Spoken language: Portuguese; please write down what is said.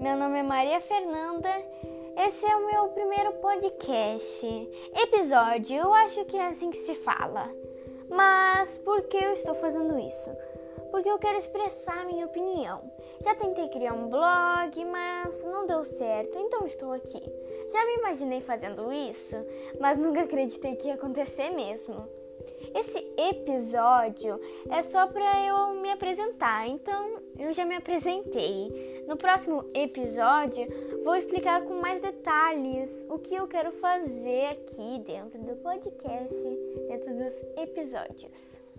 Meu nome é Maria Fernanda. Esse é o meu primeiro podcast. Episódio, eu acho que é assim que se fala. Mas por que eu estou fazendo isso? Porque eu quero expressar minha opinião. Já tentei criar um blog, mas não deu certo, então estou aqui. Já me imaginei fazendo isso, mas nunca acreditei que ia acontecer mesmo. Esse episódio é só para eu me apresentar, então eu já me apresentei. No próximo episódio, vou explicar com mais detalhes o que eu quero fazer aqui dentro do podcast, dentro dos episódios.